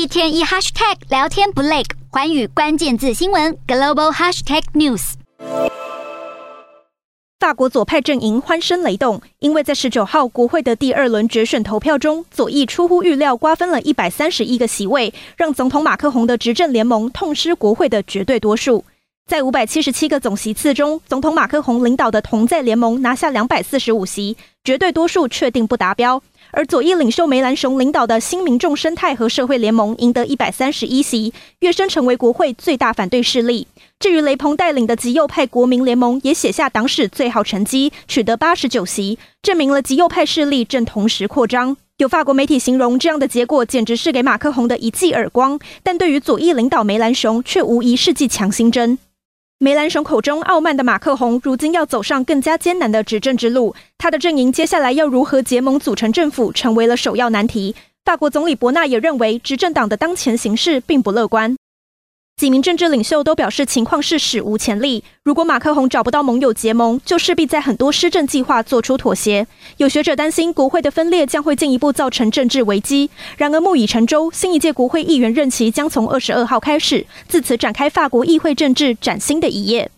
一天一 hashtag 聊天不累，寰宇关键字新闻 global hashtag news。法国左派阵营欢声雷动，因为在十九号国会的第二轮决选投票中，左翼出乎预料瓜分了一百三十一个席位，让总统马克宏的执政联盟痛失国会的绝对多数。在五百七十七个总席次中，总统马克宏领导的同在联盟拿下两百四十五席，绝对多数确定不达标。而左翼领袖梅兰雄领导的新民众生态和社会联盟赢得一百三十一席，跃升成为国会最大反对势力。至于雷鹏带领的极右派国民联盟也写下党史最好成绩，取得八十九席，证明了极右派势力正同时扩张。有法国媒体形容这样的结果简直是给马克宏的一记耳光，但对于左翼领导梅兰雄却无疑是记强心针。梅兰雄口中傲慢的马克宏，如今要走上更加艰难的执政之路。他的阵营接下来要如何结盟组成政府，成为了首要难题。法国总理伯纳也认为，执政党的当前形势并不乐观。几名政治领袖都表示，情况是史无前例。如果马克宏找不到盟友结盟，就势必在很多施政计划做出妥协。有学者担心，国会的分裂将会进一步造成政治危机。然而，木已成舟，新一届国会议员任期将从二十二号开始，自此展开法国议会政治崭新的一页。